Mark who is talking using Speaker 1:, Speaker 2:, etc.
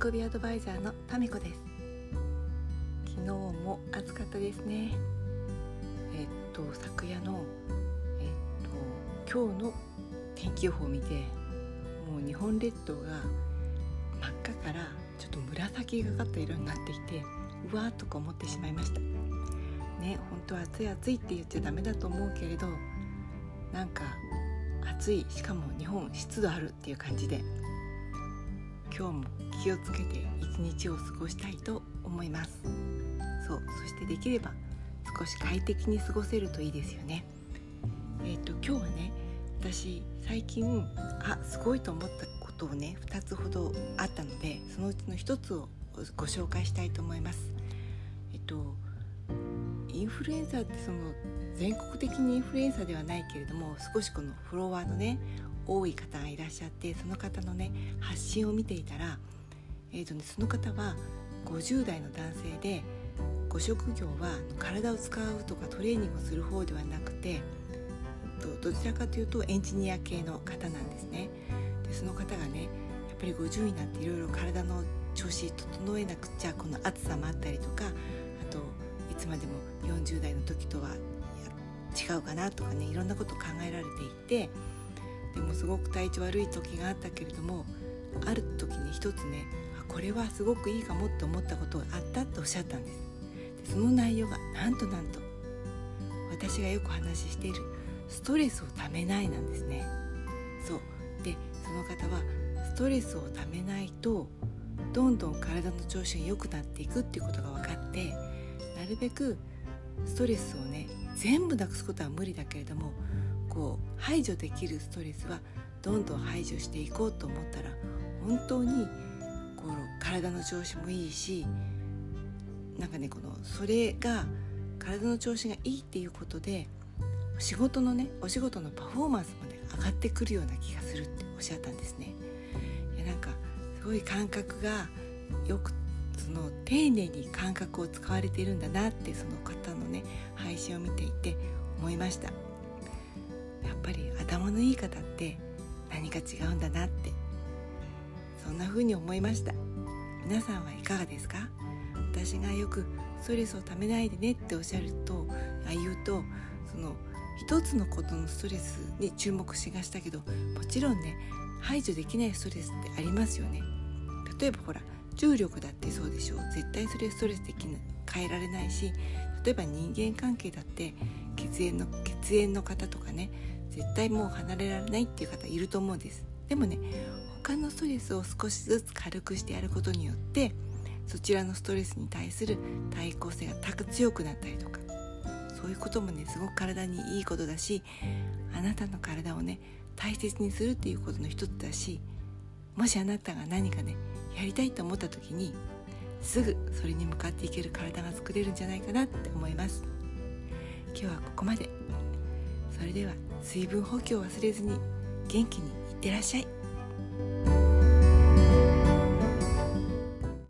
Speaker 1: 喜びアドバイザーのタミコです。昨日も暑かったですね。えっと昨夜のえっと今日の天気予報を見てもう日本列島が真っ赤からちょっと紫がかった色になっていてうわーとか思ってしまいました。ね本当は暑い暑いって言っちゃダメだと思うけれどなんか暑いしかも日本湿度あるっていう感じで今日も気をつけて一日を過ごしたいと思います。そうそしてできれば少し快適に過ごせるといいですよね。えっ、ー、と今日はね私最近あすごいと思ったことをね2つほどあったのでそのうちの1つをご紹介したいと思います。えっとインフルエンザってその全国的にインフルエンザではないけれども少しこのフォロワーのね多い方がいらっしゃってその方のね発信を見ていたら、えーとね、その方は50代の男性でご職業は体を使うとかトレーニングをする方ではなくてどちらかというとエンジニア系の方なんですね。でその方がねやっぱり50になっていろいろ体の調子整えなくちゃこの暑さもあったりとかあといつまでも40代の時とは違うかなとかねいろんなこと考えられていてでもすごく体調悪い時があったけれどもある時に一つねこれはすごくいいかもって思ったことがあったっておっしゃったんです。でその内容がなんとなんと私がよく話しているストレスをためないなんですね。そう。でその方はストレスをためないとどんどん体の調子が良くなっていくっていうことが分かってなるべくストレスをね全部なくすことは無理だけれどもこう排除できるストレスはどんどん排除していこうと思ったら本当にこう体の調子もいいしなんかねこのそれが体の調子がいいっていうことで仕事のねお仕事のパフォーマンスもね上がってくるような気がするっておっしゃったんですね。いやなんかすごい感覚がよくその丁寧に感覚を使われているんだなってその方のね配信を見ていて思いました。やっ。ぱり頭のいい方って何か違うんだなってそんな風に思いました。皆さんはいかがですか？私がよくストレスをためないでねっておっしゃるとあ言うとその一つのことのストレスに注目しがしたけどもちろんね排除できないストレスってありますよね。例えばほら重力だってそうでしょう。絶対それストレスできない変えられないし例えば人間関係だって血縁の血縁の方とかね絶対もう離れられないっていう方いると思うんです。でもね他のストレスを少しずつ軽くしてやることによってそちらのストレスに対する対抗性が高強くなったりとかそういうこともねすごく体にいいことだしあなたの体をね大切にするっていうことの一つだしもしあなたが何かねやりたいと思った時にすぐそれに向かっていける体が作れるんじゃないかなって思います。今日はここまで。それでは水分補給を忘れずに元気にいってらっしゃい。